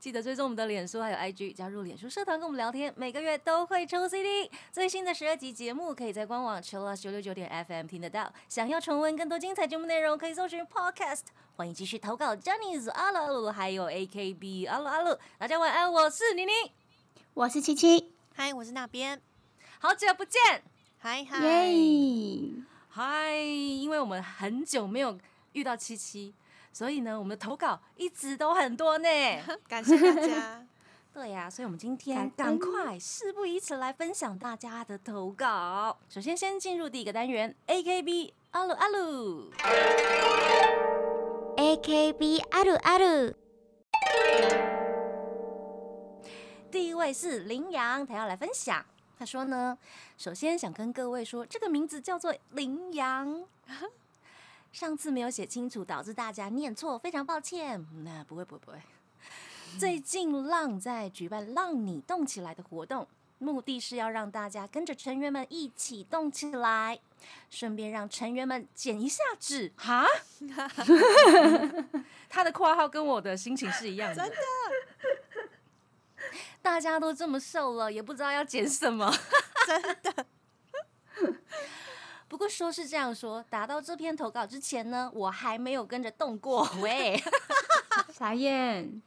记得追踪我们的脸书还有 IG，加入脸书社团跟我们聊天，每个月都会抽 CD。最新的十二集节目可以在官网 Chill 九六九点 FM 听得到。想要重温更多精彩节目内容，可以搜寻 Podcast。欢迎继续投稿 j a n n y 阿鲁阿鲁，还有 AKB 阿鲁阿鲁。大家晚安，我是妮妮，我是七七，嗨，我是那边，好久不见。嗨嗨，耶！嗨，因为我们很久没有遇到七七，所以呢，我们的投稿一直都很多呢。感谢大家。对呀、所以我们今天赶感恩快事不宜迟来分享大家的投稿。首先，先进入第一个单元，AKB 阿鲁阿鲁。 AKB あるある，第一位是林阳，他要来分享。他说呢，首先想跟各位说，这个名字叫做林阳。 上次没有写清楚，导致大家念错，非常抱歉。那不会不会不会。最近浪在举办“浪你动起来”的活动，目的是要让大家跟着成员们一起动起来，顺便让成员们减一下脂。哈，他的括号跟我的心情是一样的。真的大家都这么瘦了，也不知道要减什么。真的，不过说是这样说，达到这篇投稿之前呢，我还没有跟着动过。喂，傻眼，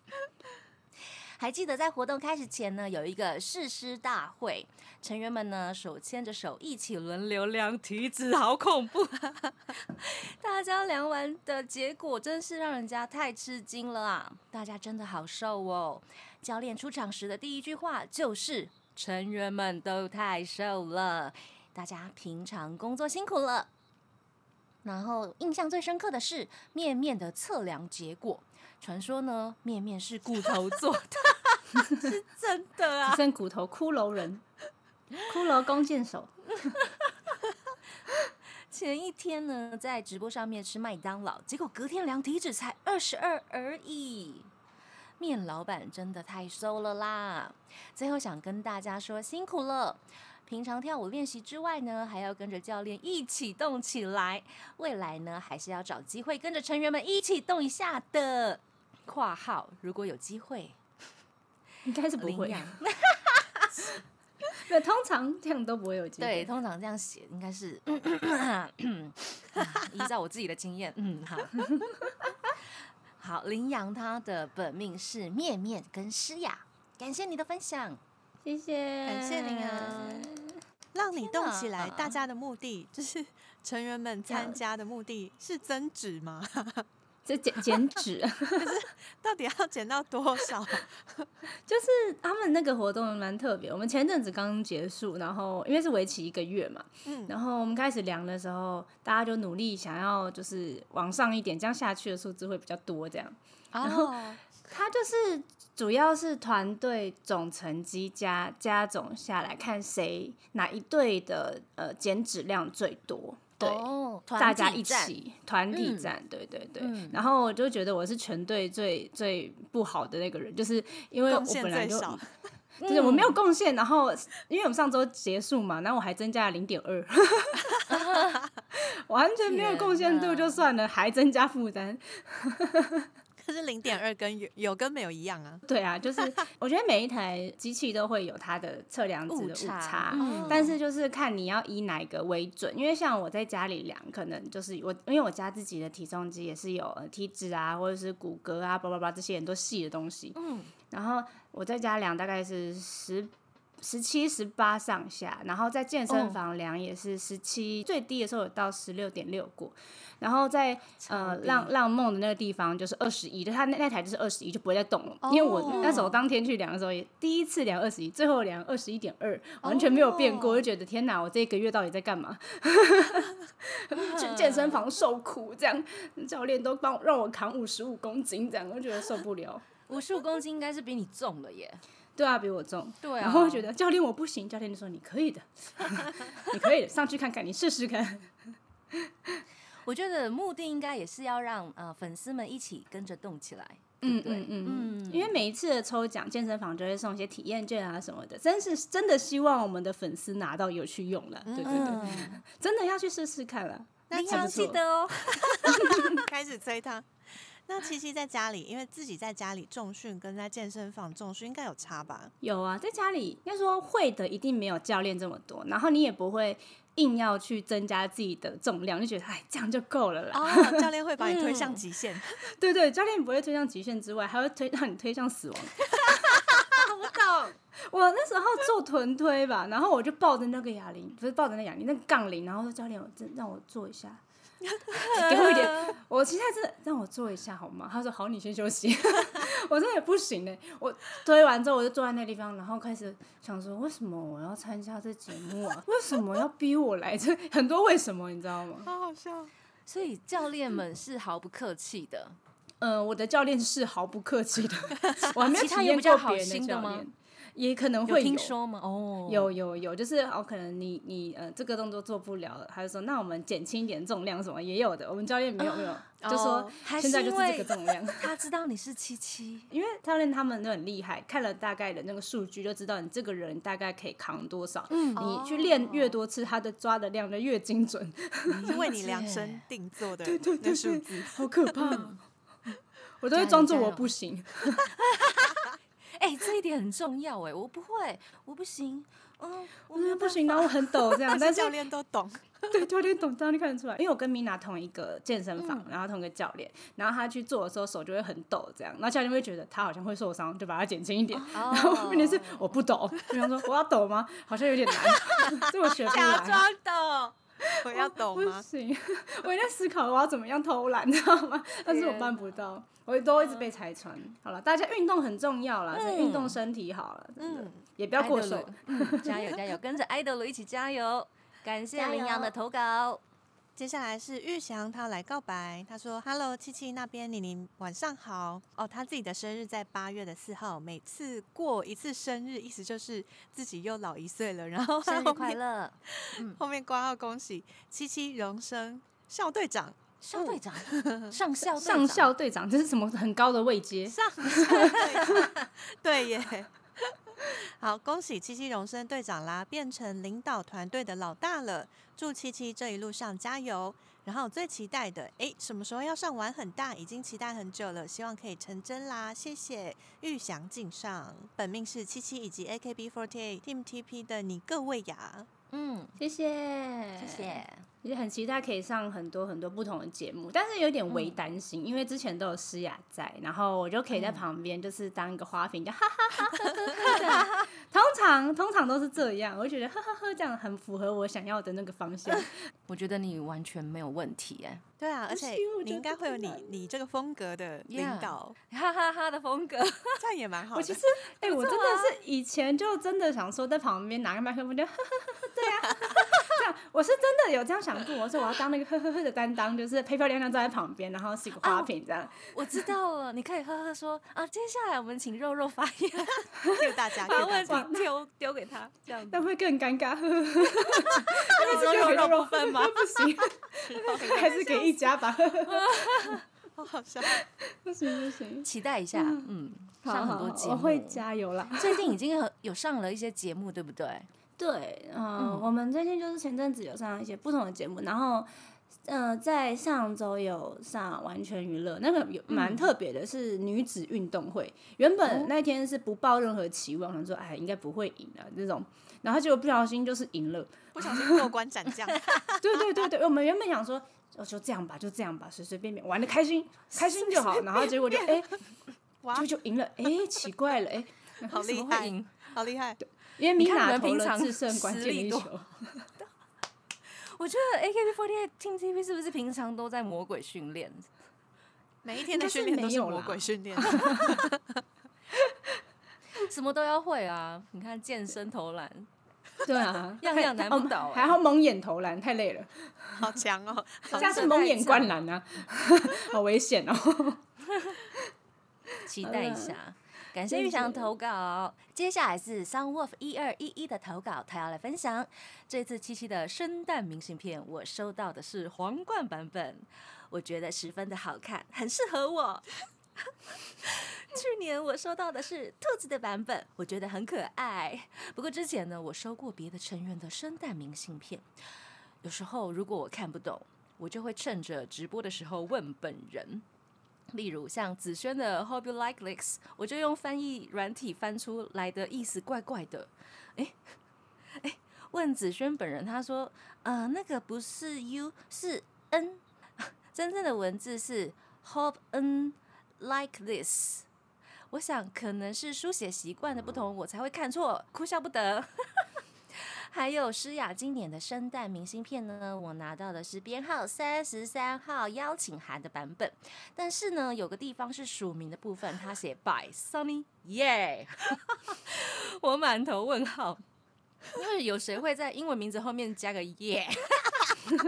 还记得在活动开始前呢，有一个誓师大会，成员们呢手牵着手一起轮流量体脂，好恐怖！大家量完的结果真是让人家太吃惊了啊！大家真的好瘦哦。教练出场时的第一句话就是：“成员们都太瘦了，大家平常工作辛苦了。”然后印象最深刻的是面面的测量结果，传说呢面面是骨头做的，是真的啊只！剩骨头骷髅人，骷髅弓箭手，前一天呢在直播上面吃麦当劳，结果隔天量体脂才二十二而已。面老板真的太瘦了啦！最后想跟大家说辛苦了。平常跳舞练习之外呢，还要跟着教练一起动起来。未来呢，还是要找机会跟着成员们一起动一下的。（括号如果有机会，应该是不会领，养对，通常这样都不会有机会。对，通常这样写应该是，依照我自己的经验，嗯，好，好，羚羊它的本命是面面跟诗雅，感谢你的分享。谢谢，感谢您啊！让你动起来，大家的目的就是成员们参加的目的是增脂吗？这减减脂，可是到底要减到多少？就是他们那个活动蛮特别。我们前阵子刚结束，然后因为是为期一个月嘛，嗯，然后我们开始量的时候，大家就努力想要就是往上一点，这样下去的数字会比较多。这样，哦，它就是主要是团队总成绩加加总下来看谁哪一队的呃减脂量最多。对，哦，大家一团体战起团体嗯战，对对对。嗯然后我就觉得我是全队最最不好的那个人，就是因为我本来就 就是我没有贡献，然后因为我们上周结束嘛，然后我还增加了零点二 完全没有贡献度就算了，还增加负担。可是零点二跟有有跟没有一样啊。对啊，就是我觉得每一台机器都会有它的测量值的误误差但是就是看你要以哪一个为准，因为像我在家里量，可能就是我因为我家自己的体重机也是有呃体脂啊，或者是骨骼啊，叭叭叭这些很多细的东西，嗯，然后我在家量大概是十。十七、十八上下，然后在健身哦房量也是十七、最低的时候有到十六点六过，然后在呃低浪浪梦的那个地方就是二十一，就他那那台就是二十一，就不会再动了。因为我那时候当天去量的时候也第一次量二十一，最后量二十一点二，完全没有变过，我就觉得天哪，我这一个月到底在干嘛？去健身房受苦，这样教练都帮我让我扛五十五公斤，这样我就觉得受不了。五十五公斤应该是比你重了耶。对啊，比我重。对啊然后我觉得教练我不行，教练就说你可以的，你可以的，上去看看，你试试看。我觉得目的应该也是要让呃粉丝们一起跟着动起来。嗯对嗯嗯嗯嗯，因为每一次的抽奖，健身房就会送一些体验券啊什么的，真是真的希望我们的粉丝拿到有去用了，对对对，嗯，真的要去试试看了。林阳还不错记得哦。开始催他。那七七在家里，因为自己在家里重训跟在健身房重训应该有差吧？有啊，在家里应该说会的一定没有教练这么多，然后你也不会硬要去增加自己的重量，就觉得哎这样就够了啦。哦，教练会 把你推嗯向极限。对对，教练不会推向极限之外，还会推让你推向死亡。我懂。我那时候做臀推吧，然后我就抱着那个哑铃，不是抱着那哑铃，那个杠铃，然后说教练，我真让我做一下，给我一点。我现在真的让我坐一下好吗？他说好，你先休息。我真的也不行呢。我推完之后，我就坐在那地方，然后开始想说，为什么我要参加这节目啊？为什么要逼我来？这很多为什么，你知道吗？好好笑。所以教练们是毫不客气的。嗯，我的教练是毫不客气的，我还没有其他体验过别人心的吗教练，也可能有会听说吗？哦，有有有，就是哦，可能你你呃这个动作做不了了，他就说那我们减轻一点重量什么也有的。我们教练没有没有，就说现在就是这个重量。他知道你是七七，因为教练他们都很厉害，看了大概的那个数据就知道你这个人大概可以扛多少。嗯你去练越多次，他的抓的量就越精准，是为你量身定做的那数字。好可怕哦。我都会装作我不行，哎、这一点很重要哎，我不会，我不行，嗯，我不行，然后我很抖这样，但是教练都懂，对，教练懂，教练看得出来，因为我跟米娜同一个健身嗯房，然后同一个教练，然后他去做的时候手就会很抖，这样，然后教练会觉得他好像会受伤，就把它减轻一点。然 然后问题是我不抖，我想说我要抖吗？好像有点难，这我学不来。的，我要懂不？行，我也在思考我要怎么样偷懒，你知道吗？但是我办不到，我都一直被拆穿。好了，大家运动很重要了，所以运动身体好了，真的嗯，也不要过瘦。嗯，加油加油，跟着 idol 一起加油！感谢加油羚羊的投稿。接下来是玉祥，他要来告白。他说：“Hello，七七那边，妮妮晚上好。哦，他自己的生日在八月的四号，每次过一次生日，意思就是自己又老一岁了。然后他生日快乐，后面挂号恭喜七七荣升校队长，校队长，上校队上校队长，这是什么很高的位阶？上校队长，对耶。好，恭喜七七荣升队长啦，变成领导团队的老大了。祝七七这一路上加油。然后最期待的，哎，什么时候要上玩很大？已经期待很久了，希望可以成真啦！谢谢玉祥敬上，本命是七七以及 AKB48 Team TP 的你各位呀。嗯，谢谢，谢。谢。也很期待可以上很多很多不同的节目，但是有点微担心，因为之前都有诗雅在，然后我就可以在旁边就是当一个花瓶，就哈哈哈。通常通常都是这样，我就觉得呵呵呵这样很符合我想要的那个方向。我觉得你完全没有问题哎，对啊，而且你应该会有你你这个风格的领 Yeah 导 哈哈哈的风格。这样也蛮好的。我其实，哎、我真的是以前就真的想说，在旁边拿个麦克风就呵呵呵呵，对啊，我是真的有这样想过，我说我要当那个呵呵呵的担当，就是漂漂亮亮坐在旁边，然后是一个花瓶这样。我知道了，你可以呵呵说啊，接下来我们请肉肉发言，给大家，把问家。题丢丢给他，这样子。那会更尴尬，呵呵呵肉肉部分吗？不行，还是给一家吧，呵呵呵 好好笑。不行不行，期待一下，嗯，上很多节目，我会加油啦。最近已经有有上了一些节目，对不对？对，嗯、嗯我们最近就是前阵子有上一些不同的节目，然后，呃，在上周有上完全娱乐，那个有蛮特别的，是女子运动会。原本那天是不抱任何期望，想说哎应该不会赢的这种，然后结果不小心就是赢了。不小心过关斩将，对对对对，我们原本想说。哦，就这样吧，就这样吧，随随便便玩的开心，开心就好。然后结果就哎，哇就就赢了，哎，奇怪了，哎，好厉害？好厉害！因为米你看我娜投们平常了制胜关键。我觉得 AKB48 Team TP 是不是平常都在魔鬼训练？每一天的训练都是魔鬼训练，什么都要会啊！你看健身投篮，对啊，样样难不倒还欸要蒙眼投篮，太累了。好强哦！好下次蒙眼灌篮啊，好危险哦。期待一下。感谢玉祥投稿。接下来是 Sun Wolf 一二一一的投稿，他要来分享这次七七的圣诞明信片。我收到的是皇冠版本，我觉得十分的好看，很适合我。去年我收到的是兔子的版本，我觉得很可爱。不过之前呢，我收过别的成员的圣诞明信片，有时候如果我看不懂，我就会趁着直播的时候问本人。例如像子轩的 Hope you like this，我就用翻译软体翻出来的意思怪怪的。哎哎，问子轩本人，他说，呃，那个不是 U，是 N，真正的文字是 Hope N like this。我想可能是书写习惯的不同，我才会看错，哭笑不得。还有诗雅经典的圣诞明信片呢，我拿到的是编号三十三号邀请函的版本，但是呢，有个地方是署名的部分，他写 By Sunny，耶，我满头问号，因为有谁会在英文名字后面加个 耶？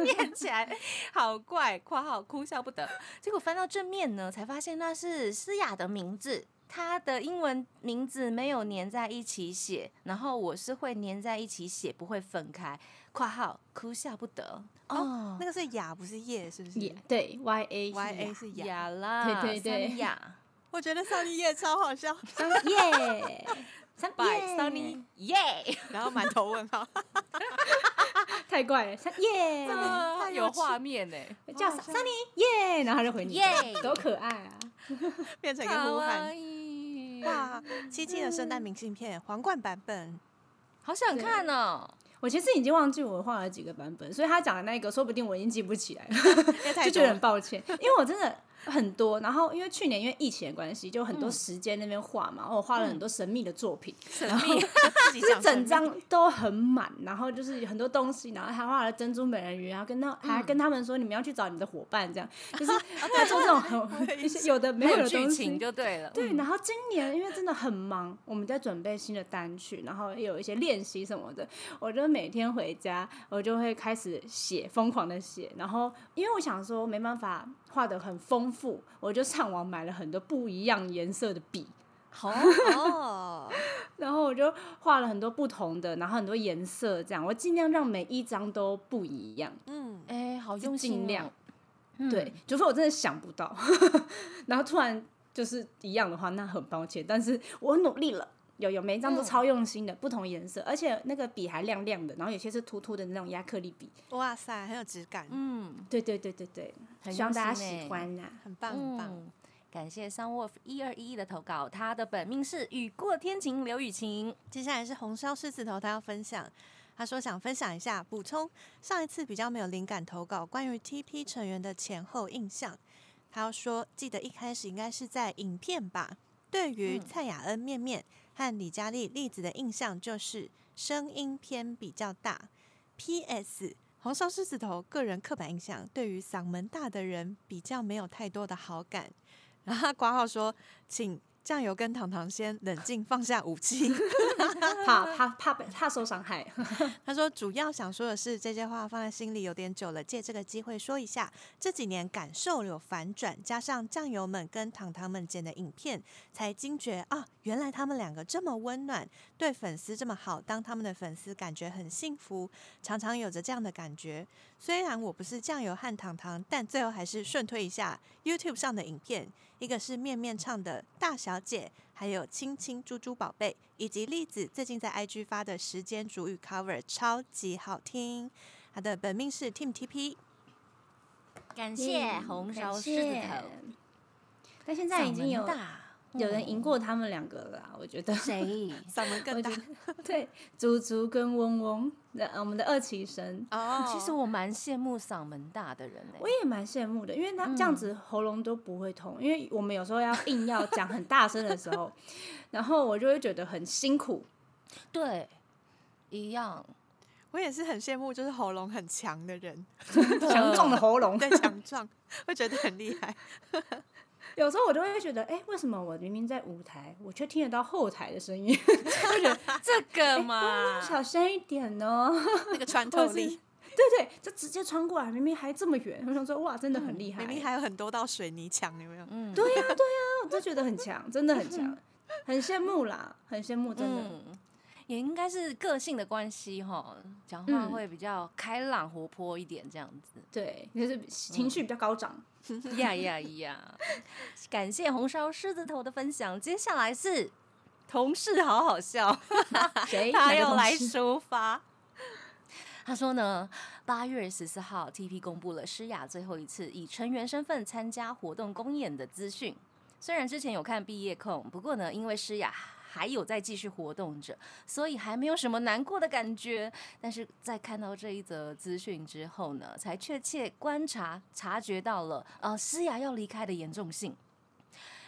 念起来好怪，括号哭笑不得。结果翻到正面呢，才发现那是诗雅的名字。他的英文名字没有粘在一起写，然后我是会粘在一起写，不会分开。括号哭笑不得哦，那个是雅不是叶，是不是？对，Y A Y A 是雅啦，对对对，雅。我觉得桑尼叶超好笑，耶，三拜桑尼耶，然后满头问号，太怪了，耶，有画面呢，叫桑尼耶，然后他就回你耶，多可爱啊，变成一个呼喊。哇，七七的圣诞明信片皇冠版本，好想看哦！我其实已经忘记我画了几个版本，所以他讲的那个，说不定我已经记不起来了，就觉得很抱歉，因为我真的。很多，然后因为去年因为疫情的关系，就很多时间那边画嘛，我画了很多神秘的作品，然后 就是 整张都很满，然后就是很多东西，然后还画了珍珠美人鱼，然后跟他还跟他们说你们要去找你的伙伴，这样 就是在做这种很一些有的没有的东西。就对了。对，然后今年因为真的很忙，我们在准备新的单曲，然后也有一些练习什么的，我就每天回家我就会开始写，疯狂的写，然后因为我想说没办法。画的很丰富，我就上网买了很多不一样颜色的笔，哦，然后我就画了很多不同的，然后很多颜色，这样我尽量让每一张都不一样。嗯，哎，好用心，尽量，对，除非我真的想不到，然后突然就是一样的话，那很抱歉，但是我努力了。有有每一张都超用心的，不同颜色，而且那个笔还亮亮的，然后有些是凸凸的那种亚克力笔。哇塞，很有质感。嗯，对对对对对，希望大家喜欢呐，很棒很棒。感谢 Sun Wolf 一二一一的投稿，他的本命是雨过天晴刘雨晴。接下来是红烧狮子头，他要分享，他说想分享一下，补充上一次比较没有灵感投稿关于 TP 成员的前后印象。他要说，记得一开始应该是在影片吧，对于蔡雅恩面面。和李佳丽、例子的印象就是声音偏比较大。P.S. 红烧狮子头个人刻板印象，对于嗓门大的人比较没有太多的好感。然后挂号说，请。酱油跟糖糖先冷静，放下武器，怕怕怕怕受伤害。他说，主要想说的是，这些话放在心里有点久了，借这个机会说一下。这几年感受有反转，加上酱油们跟糖糖们剪的影片，才惊觉啊，原来他们两个这么温暖，对粉丝这么好，当他们的粉丝感觉很幸福，常常有着这样的感觉。虽然我不是酱油和糖糖，但最后还是顺推一下 YouTube 上的影片。一个是面面唱的大小姐，还有亲亲猪猪宝贝，以及栗子最近在 IG 发的时间主语 cover 超级好听。他的本命是 Team TP，感谢红烧狮子头。但现在已经有。有人赢过他们两个了，我觉得。谁？嗓门更大。对，足足跟嗡嗡，我们的二期生。哦。其实我蛮羡慕嗓门大的人诶。我也蛮羡慕的，因为他这样子喉咙都不会痛，因为我们有时候要硬要讲很大声的时候，然后我就会觉得很辛苦。对，一样。我也是很羡慕，就是喉咙很强的人，强壮的喉咙，对，强壮，会觉得很厉害。有时候我都会觉得，哎，为什么我明明在舞台，我却听得到后台的声音？就觉得 这个嘛，小声一点哦，那个穿透力，对对，就直接穿过来，明明还这么远。我想说，哇，真的很厉害，明明还有很多道水泥墙，有没有？嗯，对呀对 呀，我都觉得很强，真的很强。很羡慕啦，很羡慕，真的。嗯，也应该是个性的关系哈，讲话嗯会比较开朗活泼一点这样子。对，就是情绪比较高涨。呀呀呀！感谢红烧狮子头的分享，接下来是同事好好笑 谁？他又来抒发。他说呢，八月十四号，TP 公布了诗雅最后一次以成员身份参加活动公演的资讯。虽然之前有看毕业控，不过呢，因为诗雅还有在继续活动着，所以还没有什么难过的感觉。但是在看到这一则资讯之后呢，才确切观察察觉到了呃诗雅要离开的严重性。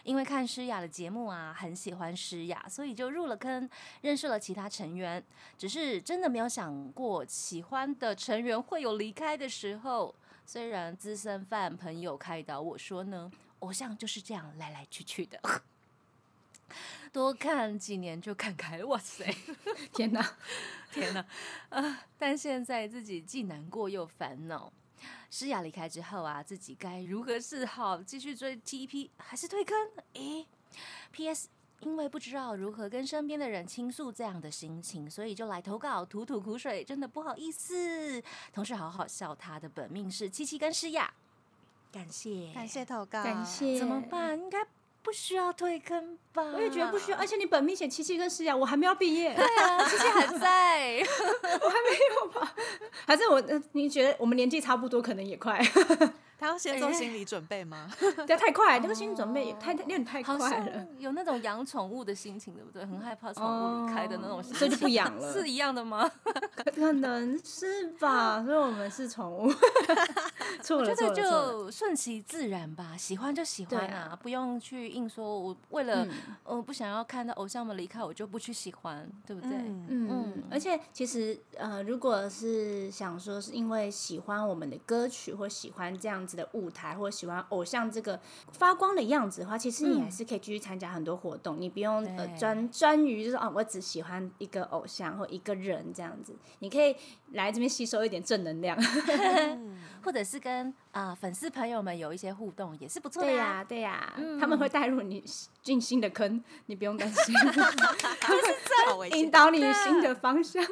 因为看诗雅的节目啊，很喜欢诗雅，所以就入了坑，认识了其他成员。只是真的没有想过，喜欢的成员会有离开的时候。虽然资深饭朋友开导我说呢，偶像就是这样来来去去的，多看几年就看开了。哇塞，天哪！天哪！啊！但现在自己既难过又烦恼。诗雅离开之后啊，自己该如何是好？继续追 TP 还是退坑？诶 p s 因为不知道如何跟身边的人倾诉这样的心情，所以就来投稿吐吐苦水，真的不好意思。同事好好笑，他的本命是七七跟诗雅，感谢感谢投稿，感谢。怎么？办？应该不需要退坑吧？我也觉得不需要，而且你本命写七七跟诗雅，我还没有毕业，对啊，七七还在。我还没有吧？还是我？呃你觉得我们年纪差不多，可能也快？他要先做心理准备吗？不要太快，那个心理准备也太太有点太好快了。有那种养宠物的心情，对不对？很害怕宠物离开的那种心情，所以就不养了是一样的吗？可能是吧，所以我们是宠物。错了，觉得错了，错了。就顺其自然吧，喜欢就喜欢对啊，不用去硬说，我为了嗯呃不想要看到偶像们离开，我就不去喜欢，对不对？嗯，嗯嗯，而且其实呃，如果是想说是因为喜欢我们的歌曲，或喜欢这样子的舞台，或者喜欢偶像这个发光的样子的话，其实你嗯还是可以继续参加很多活动，你不用呃专专于就是哦，我只喜欢一个偶像或一个人这样子，你可以来这边吸收一点正能量。或者是跟啊、呃粉丝朋友们有一些互动，也是不错的对呀、呀、对呀、嗯他们会带入你进新的坑，你不用担心，好危险。引导你新的方向。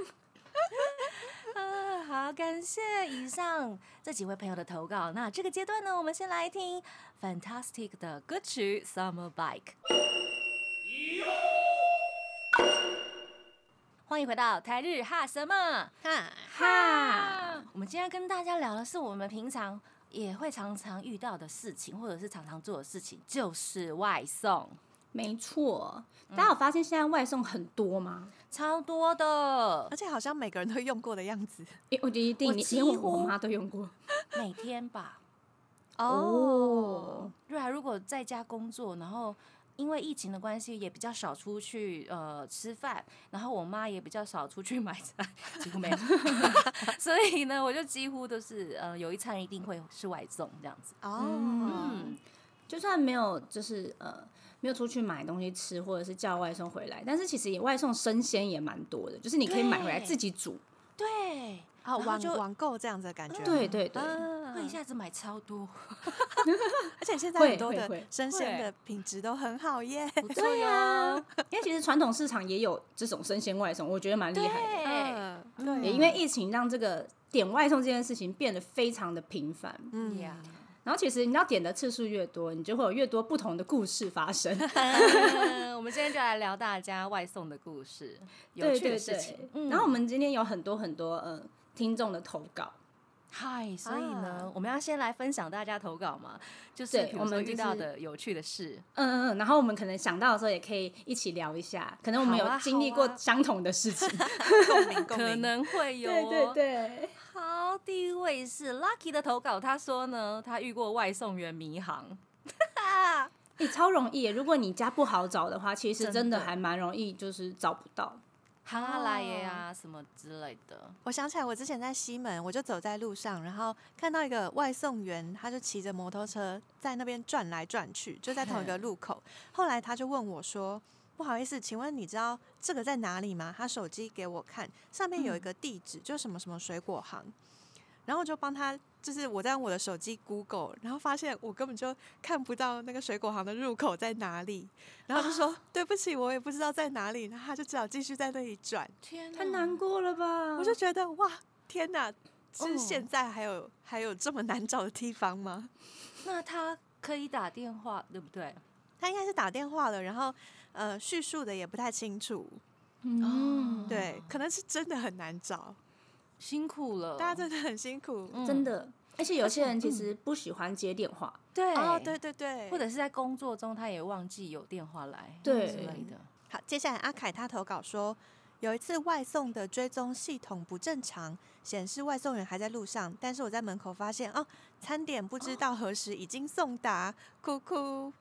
啊，好，感谢以上这几位朋友的投稿。那这个阶段呢，我们先来听 Fantastic 的歌曲《Summer Bike》。欢迎回到台日哈什么哈，哈，我们今天跟大家聊的是我们平常也会常常遇到的事情，或者是常常做的事情，就是外送，没错，大家有发现现在外送很多吗？超多的而，且好像每个人都用过的样子。诶我觉得一定，我你连我几乎我妈都用过。每天吧。哦，对啊，如果在家工作，然后因为疫情的关系，也比较少出去呃吃饭，然后我妈也比较少出去买菜，几乎没有，所以呢，我就几乎都是呃有一餐一定会是外送这样子。哦，嗯，就算没有就是呃没有出去买东西吃，或者是叫外送回来，但是其实也外送生鲜也蛮多的，就是你可以买回来自己煮。对，啊网就网购这样子的感觉吗。对对对，啊会一下子买超多，而且现在会很多的生鲜的品质都很好耶。不错 哟。因为其实传统市场也有这种生鲜外送，我觉得蛮厉害的。对，也因为疫情让这个点外送这件事情变得非常的频繁。嗯呀，然后其实你要点的次数越多，你就会有越多不同的故事发生。嗯我们今天就来聊大家外送的故事，有趣的事情对。。嗯然后我们今天有很多很多呃听众的投稿，嗨，所以呢，啊我们要先来分享大家投稿嘛，就是我们遇到的有趣的事。嗯嗯嗯，然后我们可能想到的时候也可以一起聊一下，可能我们有经历过相同的事情。共鸣 共可。能会有、对对，好，第一位是 Lucky 的投稿，他说呢，他遇过外送员迷航，你超容易。如果你家不好找的话，其实真的还蛮容易，就是找不到。哈拉耶啊什么之类的。我想起来，我之前在西门，我就走在路上，然后看到一个外送员，他就骑着摩托车在那边转来转去，就在同一个路口。后来他就问我说：“不好意思，请问你知道这个在哪里吗？”他手机给我看，上面有一个地址，就什么什么水果行。然后我就帮他就是我在用我的手机 Google，然后发现我根本就看不到那个水果行的入口在哪里，然后就说、对不起，我也不知道在哪里，然后他就只好继续在那里转。天哪，太难过了吧？我就觉得哇，天哪！是哦现在还有、还有这么难找的地方吗？那他可以打电话，对不对？他应该是打电话了，然后呃叙述的也不太清楚，嗯，对，可能是真的很难找，辛苦了，大家真的很辛苦。嗯。真的。而且有些人其实不喜欢接电话，对。哦，对对对，或者是在工作中他也忘记有电话来，对。之类的。好，接下来阿凯他投稿说，有一次外送的追踪系统不正常，显示外送员还在路上，但是我在门口发现哦，餐点不知道何时已经送达，哭哭。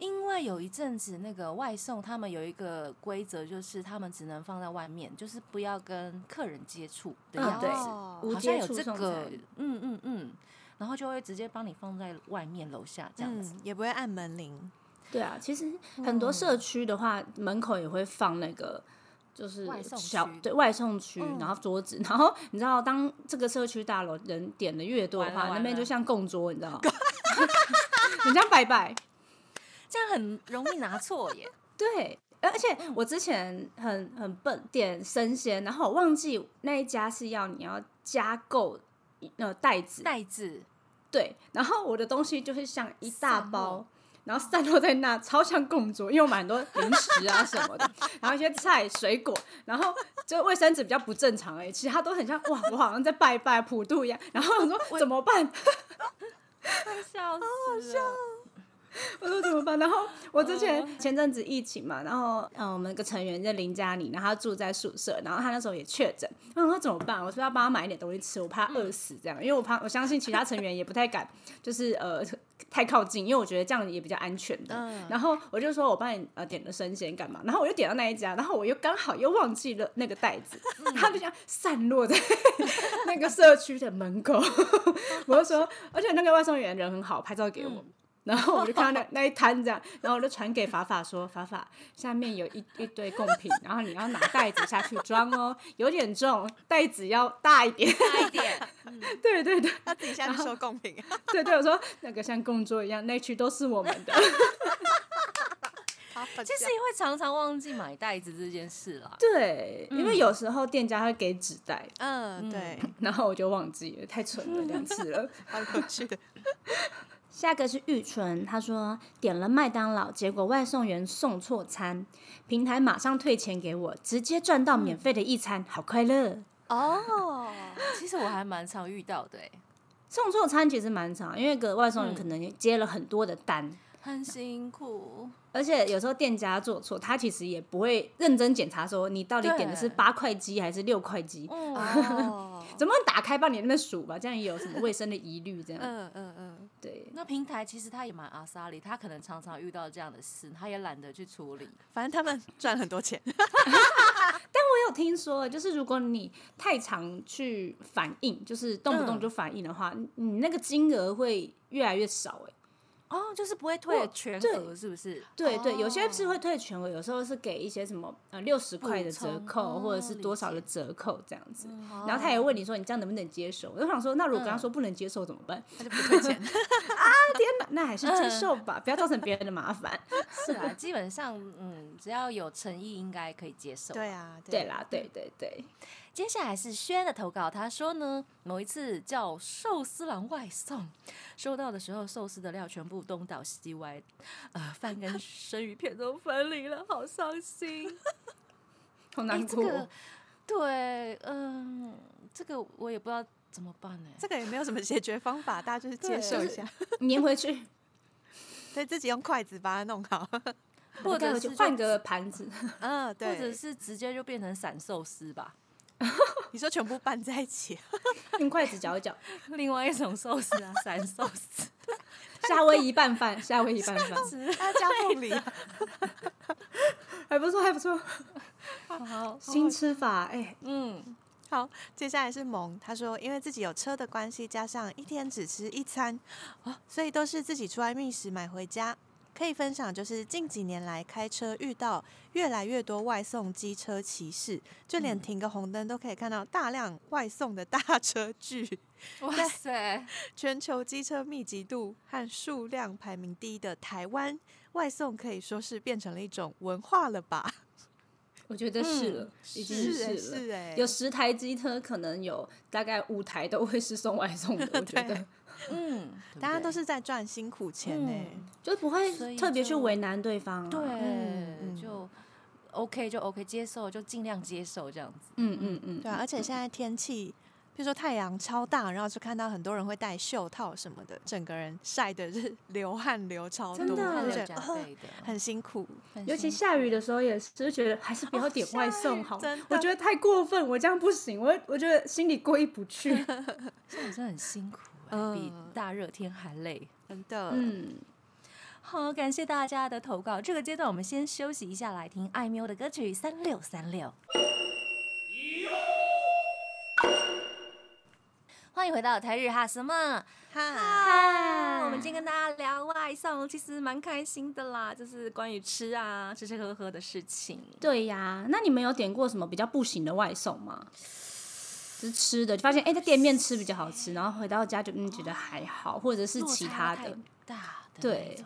因为有一阵子那个外送，他们有一个规则，就是他们只能放在外面，就是不要跟客人接触的样子。哦无好像有这个，嗯嗯嗯，然后就会直接帮你放在外面楼下这样子。嗯，也不会按门铃。对啊，其实很多社区的话，门口也会放那个。就是小对外送区，嗯然后桌子，然后你知道，当这个社区大楼人点的越多的话，那边就像供桌，你知道吗？很像拜拜。这样很容易拿错耶。对，而且我之前很很笨，点生鲜，然后我忘记那一家是要你要加购呃袋子，袋子对，然后我的东西就是像一大包。然后散落在那，超像供桌，因为我买很多零食啊什么的，然后一些菜、水果，然后就卫生纸比较不正常而已，其他都很像哇，我好像在拜拜普渡一样。然后我说怎么办？快笑死了！我说怎么办？然后我之哦前前阵子疫情嘛，然后嗯，我们有个成员在林嘉玲，然后他住在宿舍，然后他那时候也确诊，然后我说怎么办？我说要帮他买一点东西吃，我怕饿死这样，因为我怕我相信其他成员也不太敢，就是呃 太靠近，因为我觉得这样也比较安全的。嗯然后我就说我帮你呃点了生鲜干嘛？然后我又点到那一家，然后我又刚好又忘记了那个袋子，它就这样散落在那个社区的门口。我就说，而且那个外送员人很好，拍照给我。然后我就看到那那一摊这样，然后我就传给法法说：“法法，下面有一一堆贡品，然后你要拿袋子下去装哦，有点重，袋子要大一点。大一点，” 对对对他自己下去收贡品，对对，我说那个像供桌一样，那区都是我们的。好其实也会常常忘记买袋子这件事啦。对，因为有时候店家会给纸袋，嗯，对，然后我就忘记了，太蠢了，两次了。好有趣的。下个是玉纯，他说点了麦当劳，结果外送员送错餐，平台马上退钱给我，直接赚到免费的一餐，好快乐。哦，其实我还蛮常遇到的哎，送错餐其实蛮常，因为个外送员可能接了很多的单，很辛苦。而且有时候店家做错，他其实也不会认真检查说你到底点的是八块鸡还是六块鸡，怎么打开帮你那边数吧，这样也有什么卫生的疑虑，这样嗯嗯嗯，对。那平台其实他也蛮阿萨里，他可能常常遇到这样的事，他也懒得去处理。反正他们赚很多钱。但我有听说，就是如果你太常去反应，就是动不动嗯就反应的话，你你那个金额会越来越少、哎，哦，就是不会退全对额，是不是？对对，有些是哦会退全额，有时候是给一些什么呃六十块的折扣，或者是多少的折扣这样子。嗯然后他也问你说你这样能不能接受？我就想说，那如果跟他嗯说不能接受怎么办？他就不退钱。啊！天哪那还是接受吧，不要造成别人的麻烦。是啊，基本上嗯，只要有诚意，应该可以接受。对啊，对啦，对对对，接下来是轩的投稿，他说呢，某一次叫寿司郎外送，收到的时候寿司的料全部东倒西歪，呃，饭跟生鱼片都分离了，好伤心。哎、好难过。这个对，嗯，这个我也不知道怎么办呢、这个也没有什么解决方法，大家就是接受一下，粘回去，对自己用筷子把它弄好。或者换个盘子。嗯，对或者。是直接就变成散寿司吧。你说全部拌在一起，用筷子搅一搅，另外一种寿司啊，散寿司。夏威夷拌饭，夏威夷拌饭，加凤梨。还不错，还不错。好，新吃法，哎、嗯，好，接下来是萌，他说因为自己有车的关系，加上一天只吃一餐，哦，所以都是自己出来觅食买回家。可以分享，就是近几年来开车遇到越来越多外送机车骑士，就连停个红灯都可以看到大量外送的大车距。哇塞，全球机车密集度和数量排名第一的台湾，外送可以说是变成了一种文化了吧？我觉得是了，已经是了。有十台机车，可能有大概五台都会是送外送的。我觉得 嗯，大家都是是在赚辛苦钱呢、嗯就不会特别去为难对方、啊。对，嗯就 OK 就 OK，接受就尽量接受这样子。嗯嗯嗯，对啊，而且现在天气，比如说太阳超大，然后就看到很多人会戴袖套什么的，整个人晒的是 流汗流超多，真的汗流浃就觉得、哦、很辛苦。尤其下雨的时候也是，就觉得还是不要点外送好。真的我觉得太过分，我这样不行，我我觉得心里过意不去。苦下雨真的很辛苦、欸，比嗯大热天还累。真的，嗯，好，感谢大家的投稿。这个阶段我们先休息一下，来听艾喵的歌曲《三六三六》。欢迎回到台日哈什么？哈，嗨，我们今天跟大家聊外送，其实蛮开心的啦，就是关于吃啊、吃吃喝喝的事情。对呀。那你们有点过什么比较不行的外送吗？就是吃的，就发现哎、在店面吃比较好吃，然后回到家就嗯觉得还好，或者是其他的。大的对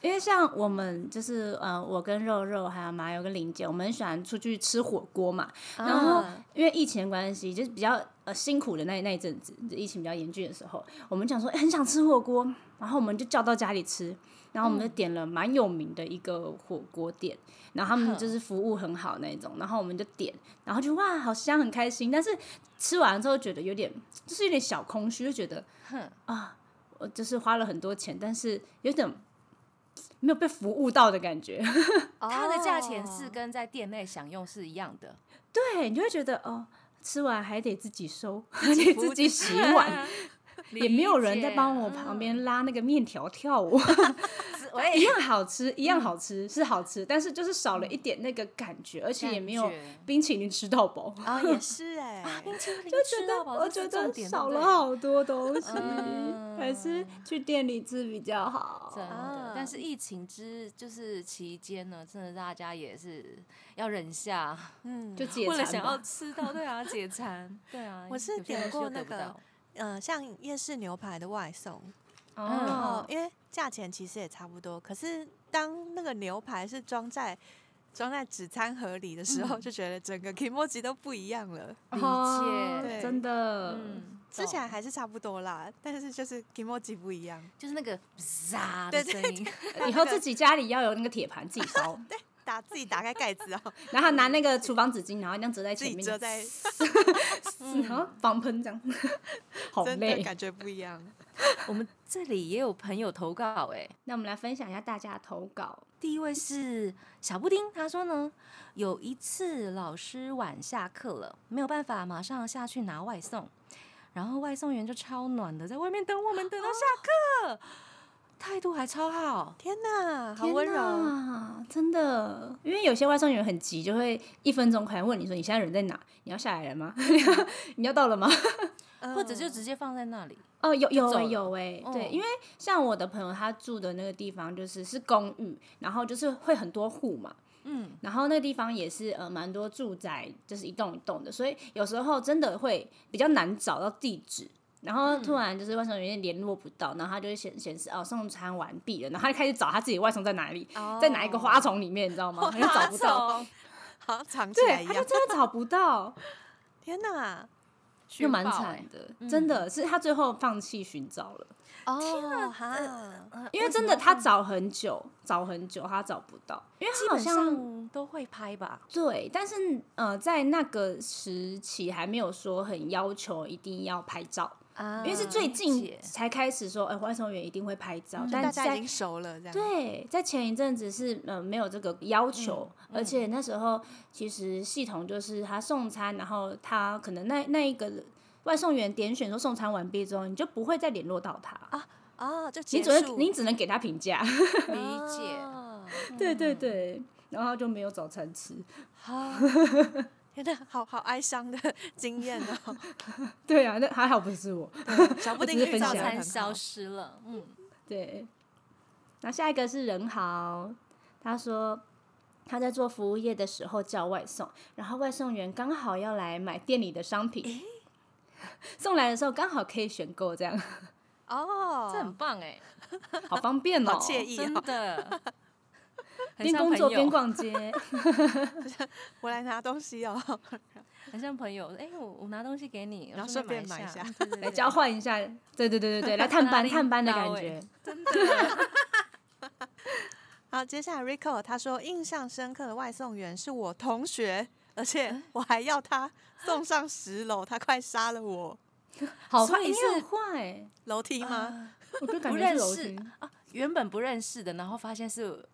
因为像我们就是呃，我跟肉肉还有麻油跟林姐，我们很喜欢出去吃火锅嘛。然后啊因为疫情的关系，就是比较呃辛苦的那那一阵子，就疫情比较严峻的时候，我们讲说、诶很想吃火锅，然后我们就叫到家里吃，然后我们就点了蛮有名的一个火锅店，然后他们就是服务很好那种，然后我们就点，然后就哇好香很开心，但是吃完之后觉得有点就是有点小空虚，就觉得哼。啊，我就是花了很多钱，但是有点没有被服务到的感觉。它的价钱哦。是跟在店内享用是一样的，对，你就会觉得哦，吃完还得自己收，还得自己洗碗，也没有人在帮我旁边拉那个面条跳舞，一，样好吃，一样好吃，是好吃，但是就是少了一点那个感觉，而且也没有冰淇淋吃到饱。啊，也是哎、冰淇淋吃到饱，我觉得少了好多东西，嗯还是去店里吃比较好。真的啊，但是疫情之就是期间呢，真的大家也是要忍下，嗯，就解馋为了想要。吃到，对啊，解馋，对啊。我是点过那个呃，像夜市牛排的外送，然哦后，因为价钱其实也差不多，可是当那个牛排是装在装在纸餐盒里的时候，就觉得整个 k i m o j i 都不一样了。理哦解对真的，嗯，吃起来还是差不多啦，但是就是 k i m o j i 不一样。就是那个沙对的声音，以后自己家里要有那个铁盘自己烧，打自己打开盖子哦，然后拿那个厨房纸巾，然后这样折在自前面，己遮在，然后防喷这样，好真的累。感觉不一样。我们这里也有朋友投稿哎、那我们来分享一下大家的投稿。第一位是小布丁，他说呢，有一次老师晚下课了，没有办法马上下去拿外送，然后外送员就超暖的在外面等我们，等到下课，态度还超好。天哪，好天温柔。哪，真的，因为有些外送员很急，就会一分钟可能问你说你现在人在哪？你要下来了吗？你要到了吗？或者就直接放在那里，哦，有有有哎、对，哦因为像我的朋友他住的那个地方就是是公寓，然后就是会很多户嘛，嗯，然后那个地方也是呃蛮多住宅，就是一栋一栋的，所以有时候真的会比较难找到地址。然后突然就是外送员联络不到，然后他就会显显示哦送餐完毕了，然后他就开始找他自己外送在哪里，在哪一个花丛里面，你知道吗？他就找不到，好藏起来对，他就。真的找不到，天哪，就蛮惨欸的，真的是他最后放弃寻找了。哦，因为真的他找很久，找很久他找不到，因为基本他好像上都会拍吧，对，但是呃，在那个时期还没有说很要求一定要拍照，啊因为是最近才开始说，哎、外送员一定会拍照，但在大家已经熟了，这样。对，在前一阵子是呃没有这个要求，嗯而且那时候其实系统就是他送餐，然后他可能那那一个外送员点选说送餐完毕之后，你就不会再联络到他，啊啊，就你只能你只能给他评价，理解。哦对对对，然后就没有早餐吃，好，天哪，好好哀伤的 经验哦。对啊，那还好不是我，小布丁早餐消失了，嗯，对。那下一个是任豪，他说他在做服务业的时候叫外送，然后外送员刚好要来买店里的商品，送来的时候刚好可以选购，这样哦，这很棒哎，好方便哦，好惬意真哦。的。很边工作边逛 街，我来拿东西哦，很像朋友。哎，我我拿东西给你，然后顺顺便买一一下交换一下，对对对对对，来探班探班的感觉。真的。好，接下来 Rico 他说印象深刻的外送员是我同学，而且嗯我还要他送上十楼，他快杀了我。好坏，所以你很是坏，楼梯吗？我就感不觉是楼认识梯，啊，原本不认识的，然后发现是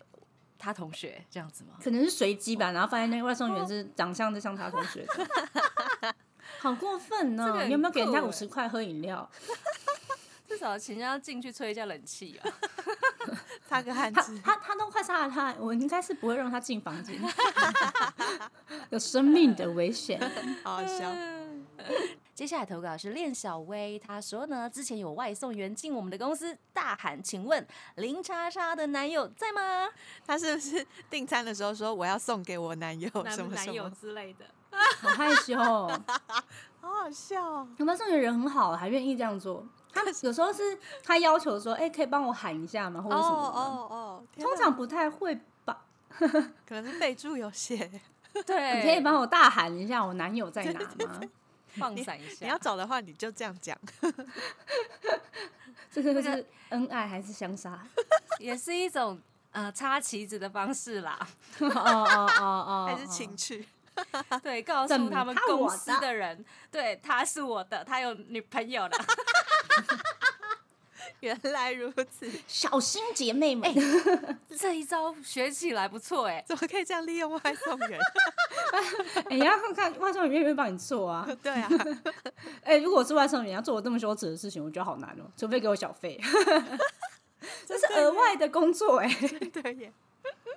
他同学这样子吗？可能是随机吧，然后发现那个外送员是长相就像他同学的，好过分哦！这个很你有没有给人家酷欸五十块喝饮料？至少请人家进去吹一下冷气啊。擦个汗他渍。他他都快杀了他，我应该是不会让他进房间，有生命的危险。好好笑。接下来投稿是练小薇，她说呢，之前有外送员进我们的公司，大喊：“请问林叉叉的男友在吗他是不是订餐的时候说我要送给我男友男什么男友什么？之类的。好害羞、哦，好好笑哦。有外送员人很好，还愿意这样做。他有时候是他要求说，哎、可以帮我喊一下吗，或哦者什么的？哦哦，通常不太会吧？可能是备注有写。？”对，你可以帮我大喊一下，我男友在哪吗？放闪一下。你要找的话，你就这样讲。这个是恩爱还是相杀？也是一种呃插旗子的方式啦。哦哦哦哦，还是情趣？对，告诉他们公司的的人，对，他是我的，他有女朋友了。原来如此，小心姐妹们。这一招学起来不错哎。怎么可以这样利用外送员？哎、你要看看外送员愿不愿意帮你做啊？对啊，哎、如果我是外送员，要做我这么羞耻的事情，我觉得好难哦、除非给我小费，这是额外的工作哎、对耶。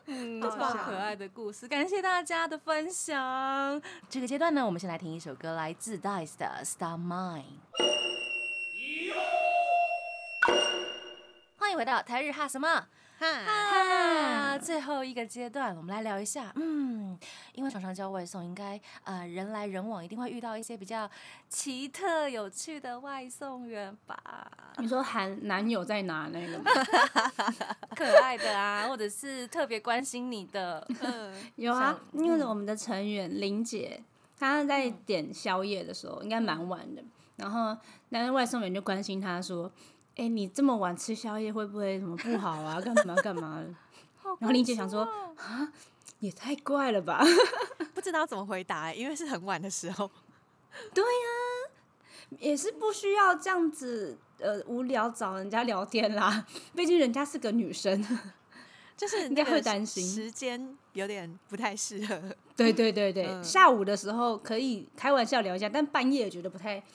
嗯，好超可爱的故事，感谢大家的分享。这个阶段呢，我们先来听一首歌，来自 Dice 的《Star Mine》。回到台日哈什么哈，哈？最后一个阶段，我们来聊一下，嗯，因为常常叫外送，应该呃人来人往，一定会遇到一些比较奇特有趣的外送员吧。你说喊男友在哪那个吗？可爱的啊，或者是特别关心你的，嗯，有啊，因为我们的成员林姐，她在点宵夜的时候应该蛮晚的，然后那个外送员就关心她说：“哎、你这么晚吃宵夜会不会什么不好啊？干嘛干嘛的？”然后林姐想说：“啊，也太怪了吧。”不知道怎么回答欸，因为是很晚的时候。对呀也是不需要这样子呃无聊找人家聊天啦，毕竟人家是个女生。就是应该会担心时间有点不太适合。对对对对，嗯下午的时候可以开玩笑聊一下，但半夜觉得不太不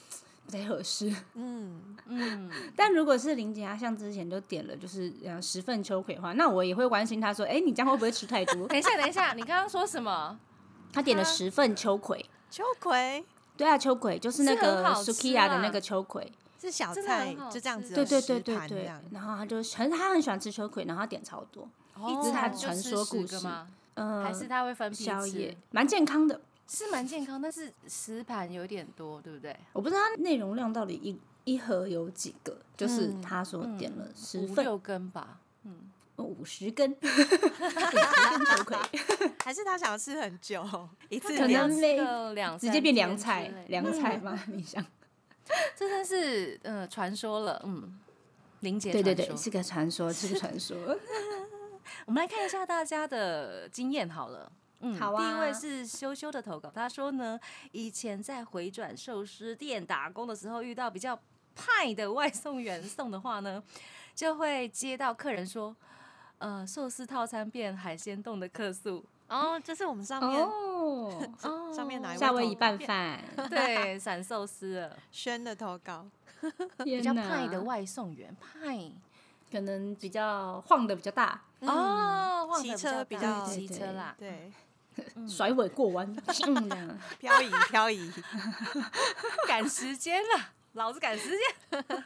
太合适。嗯，嗯，但如果是林姐，她像之前就点了就是呃十份秋葵的话，那我也会关心她说，哎、你这样会不会吃太多？等一下，等一下，你刚刚说什么？她点了十份秋葵，秋葵对啊，秋葵就是那个 Sukiya 的啊那个秋葵，是小菜，就这样子对对对对对然后她就很她很喜欢吃秋葵，然后她点超多，一直她传说故事？嗯、还是他会分批吃宵夜，蛮健康的。是蛮健康，但是十盘有点多，对不对？我不知道它内容量到底一一盒有几个，就是嗯他说点了嗯十份五六根吧。五十根，五十根秋葵，还是他想要吃很久，一次可能类吃个两直接变凉菜类，凉菜吗？你想？这真是呃传说了，嗯，林姐对对对，是个传说，是个传说。我们来看一下大家的经验好了。嗯，好啊第一位是羞羞的投稿，他说呢，以前在回转寿司店打工的时候，遇到比较派的外送员送的话呢，就会接到客人说，呃，寿司套餐变海鲜冻的客诉。哦，这是我们上面哦，哦 上面哪一位夏威夷拌饭，对，闪寿司了，轩的投稿，比比较派的外送员，派。可能比较晃的比较大，哦，骑车比较骑车啦，对，甩尾过弯，咻这样。漂移漂移。赶时间了，老子赶时间。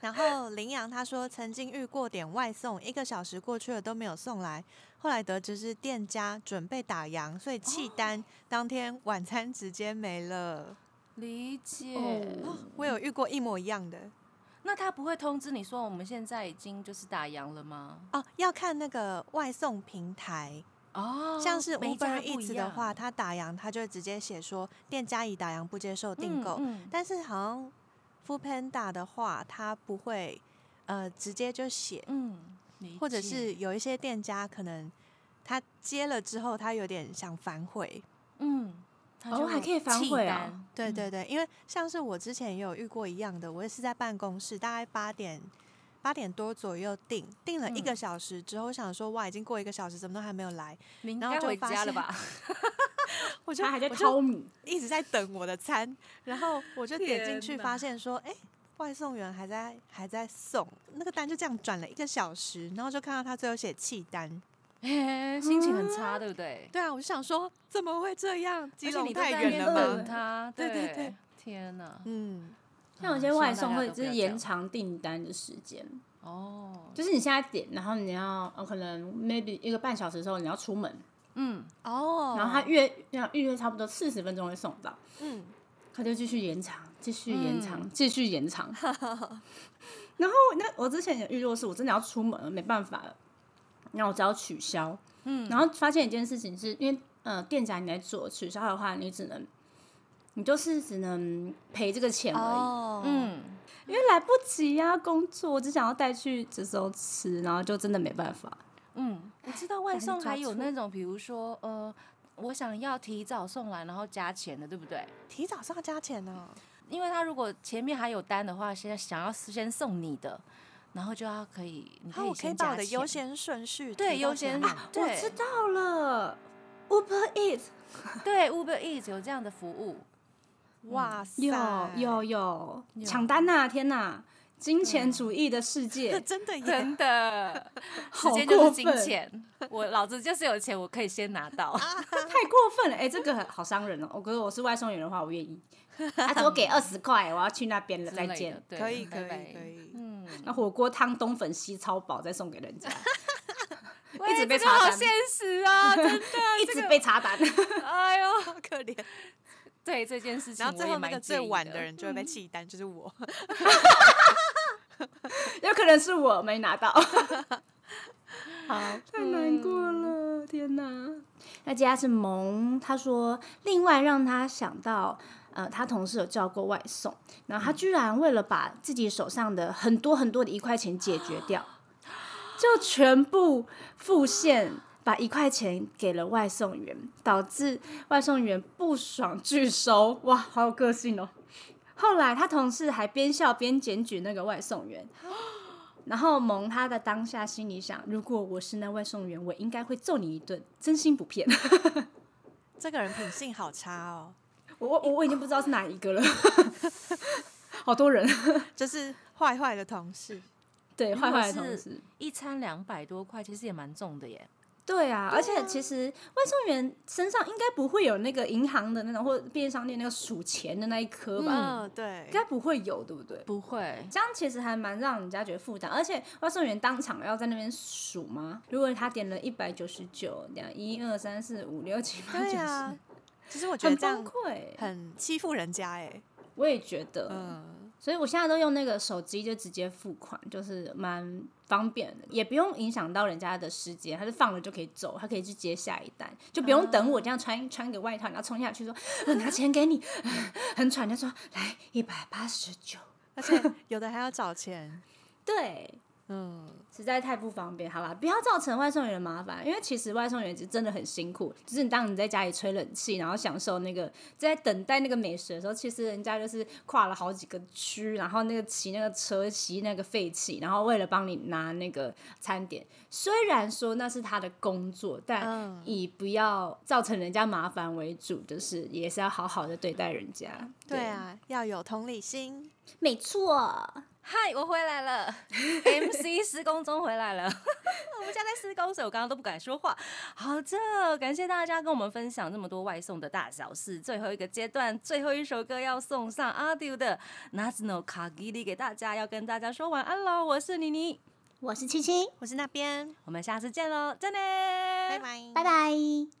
然后林阳他说曾经遇过点外送，一个小时过去了都没有送来，后来得知是店家准备打烊，所以弃单，当天晚餐直接没了。理解。哦我有遇过一模一样的那他不会通知你说我们现在已经就是打烊了吗？哦，要看那个外送平台，哦像是每家 Uber 不一 Eats 的话，他打烊，他就会直接写说店家已打烊，不接受订购。嗯嗯但是好像 Food Panda 的话，他不会呃直接就写，嗯，或者是有一些店家可能他接了之后，他有点想反悔。嗯，哦还可以反悔啊对对对，因为像是我之前也有遇过一样的，我也是在办公室，大概八点八点多左右订，订了一个嗯小时之后，我想说哇，已经过一个小时，怎么都还没有来，然后就发现家了吧？我就他还在我就淘米，一直在等我的餐，然后我就点进去发现说，哎、外送员还在还在送，那个单就这样转了一个小时，然后就看到他最后写弃单。嘿心情很差，对不对？对啊，我就想说怎么会这样？基而且隆太你都在那边远了等吗？他，对对对，天哪！嗯，像有些外送会就是延长订单的时间，哦，就是你现在点，然后你要呃可能 maybe 一个半小时之后你要出门，嗯，哦，然后他约要预约差不多四十分钟会送到，嗯，他就继续延长，继续延长，嗯。继续延长。然后那我之前也遇到是我真的要出门了，没办法了，然后我只要取消，嗯。然后发现一件事情是因为呃店家你在做取消的话，你只能你就是只能赔这个钱而已，哦，嗯，因为来不及呀、工作我只想要带去这时候吃，然后就真的没办法。嗯，我知道外送还有那种，比如说呃，我想要提早送来，然后加钱的，对不对？提早是要加钱呢、因为他如果前面还有单的话，现在想要先送你的，然后就要可以，你可好，以我可以把我的优先顺序对优先啊我知道了，Uber Eats 对 Uber Eats 有这样的服务，哇塞，有有有有抢单呐、天呐！金钱主义的世界，真的耶，真的，好 时间就是金过分钱，我老子就是有钱，我可以先拿到。太过分了！哎、这个好伤人哦。我觉得我是外送员的话，我愿意。他多给二十块，我要去那边了，再见。对可以可以可以嗯，那火锅汤冬粉西超饱，再送给人家，喂一直被查单好现实啊，真的，一直被查单。哎呦，好可怜。对这件事情，然后最后那个最晚的的人就会被弃单，就是我。有可能是我没拿到。好，太难过了，天哪！那接下来是萌，他说，另外让他想到，呃，他同事有叫过外送，然后他居然为了把自己手上的很多很多的一块钱解决掉，就全部付现。把一块钱给了外送员，导致外送员不爽拒收。哇，好有个性哦！后来他同事还边笑边检举那个外送员，然后蒙他的当下心里想：如果我是那外送员，我应该会揍你一顿，真心不骗。这个人品性好差哦，我我我已经不知道是哪一个了，好多人，就是坏坏的同事。对，坏坏的同事。一餐两百多块，其实也蛮重的耶。对啊，而且其实外送员身上应该不会有那个银行的那种或者便利商店那个数钱的那一颗吧？嗯，对应，该不会有，对不对？不会，这样其实还蛮让人家觉得负担，而且外送员当场要在那边数吗？如果他点了一百九十九，这样一二三四五六七八九十，。其实我觉得很这样崩溃。很欺负人家哎。我也觉得，嗯，所以我现在都用那个手机就直接付款，就是蛮方便的，也不用影响到人家的时间，他就放了就可以走，他可以去接下一单，就不用等我这样穿穿个外套，然后冲下去说我拿钱给你，很喘，就说来一百八十九，而且有的还要找钱。对，嗯，实在太不方便，好吧，不要造成外送员的麻烦，因为其实外送员是真的很辛苦。就是你当你在家里吹冷气，然后享受那个在等待那个美食的时候，其实人家就是跨了好几个区，然后那个骑那个车骑那个废气，然后为了帮你拿那个餐点。虽然说那是他的工作，但嗯以不要造成人家麻烦为主，就是也是要好好的对待人家。对，啊，要有同理心。没错。嗨，我回来了，MC 施工中回来了。我们家在施工，所以我刚刚都不敢说话。好的，感谢大家跟我们分享这么多外送的大小事。最后一个阶段，最后一首歌要送上阿丢的《National k a g i 给大家，要跟大家说晚安喽。我是妮妮，我是七七，我是那边，我们下次见喽，再见，拜拜，拜拜。